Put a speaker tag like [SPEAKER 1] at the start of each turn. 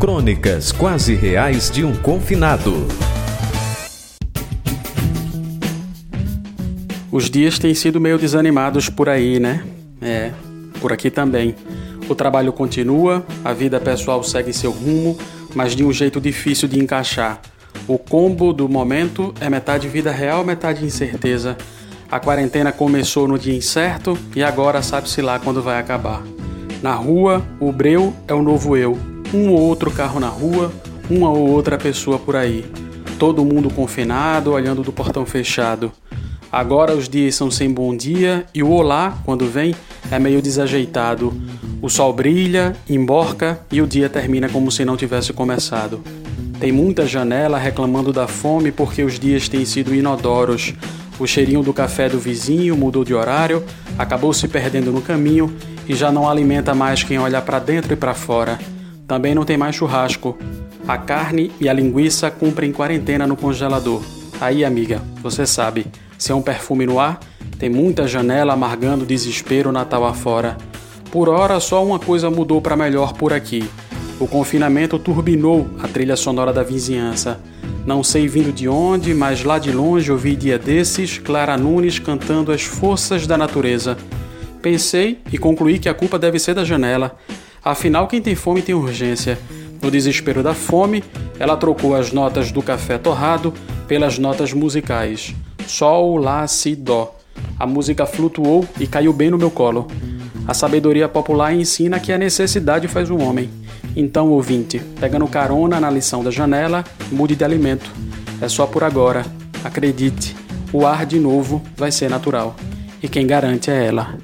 [SPEAKER 1] Crônicas quase reais de um confinado.
[SPEAKER 2] Os dias têm sido meio desanimados por aí, né? É, por aqui também. O trabalho continua, a vida pessoal segue seu rumo, mas de um jeito difícil de encaixar. O combo do momento é metade vida real, metade incerteza. A quarentena começou no dia incerto e agora sabe-se lá quando vai acabar. Na rua, o breu é o novo eu um ou outro carro na rua, uma ou outra pessoa por aí. Todo mundo confinado, olhando do portão fechado. Agora os dias são sem bom dia e o olá, quando vem, é meio desajeitado. O sol brilha, emborca e o dia termina como se não tivesse começado. Tem muita janela reclamando da fome porque os dias têm sido inodoros. O cheirinho do café do vizinho mudou de horário, acabou se perdendo no caminho e já não alimenta mais quem olha para dentro e para fora. Também não tem mais churrasco. A carne e a linguiça cumprem quarentena no congelador. Aí, amiga, você sabe, se é um perfume no ar, tem muita janela amargando desespero Natal afora. Por hora, só uma coisa mudou para melhor por aqui. O confinamento turbinou a trilha sonora da vizinhança. Não sei vindo de onde, mas lá de longe ouvi dia desses Clara Nunes cantando as forças da natureza. Pensei e concluí que a culpa deve ser da janela. Afinal, quem tem fome tem urgência. No desespero da fome, ela trocou as notas do café torrado pelas notas musicais. Sol, Lá, Si, Dó. A música flutuou e caiu bem no meu colo. A sabedoria popular ensina que a necessidade faz o homem. Então, ouvinte, pegando carona na lição da janela, mude de alimento. É só por agora. Acredite, o ar de novo vai ser natural. E quem garante é ela.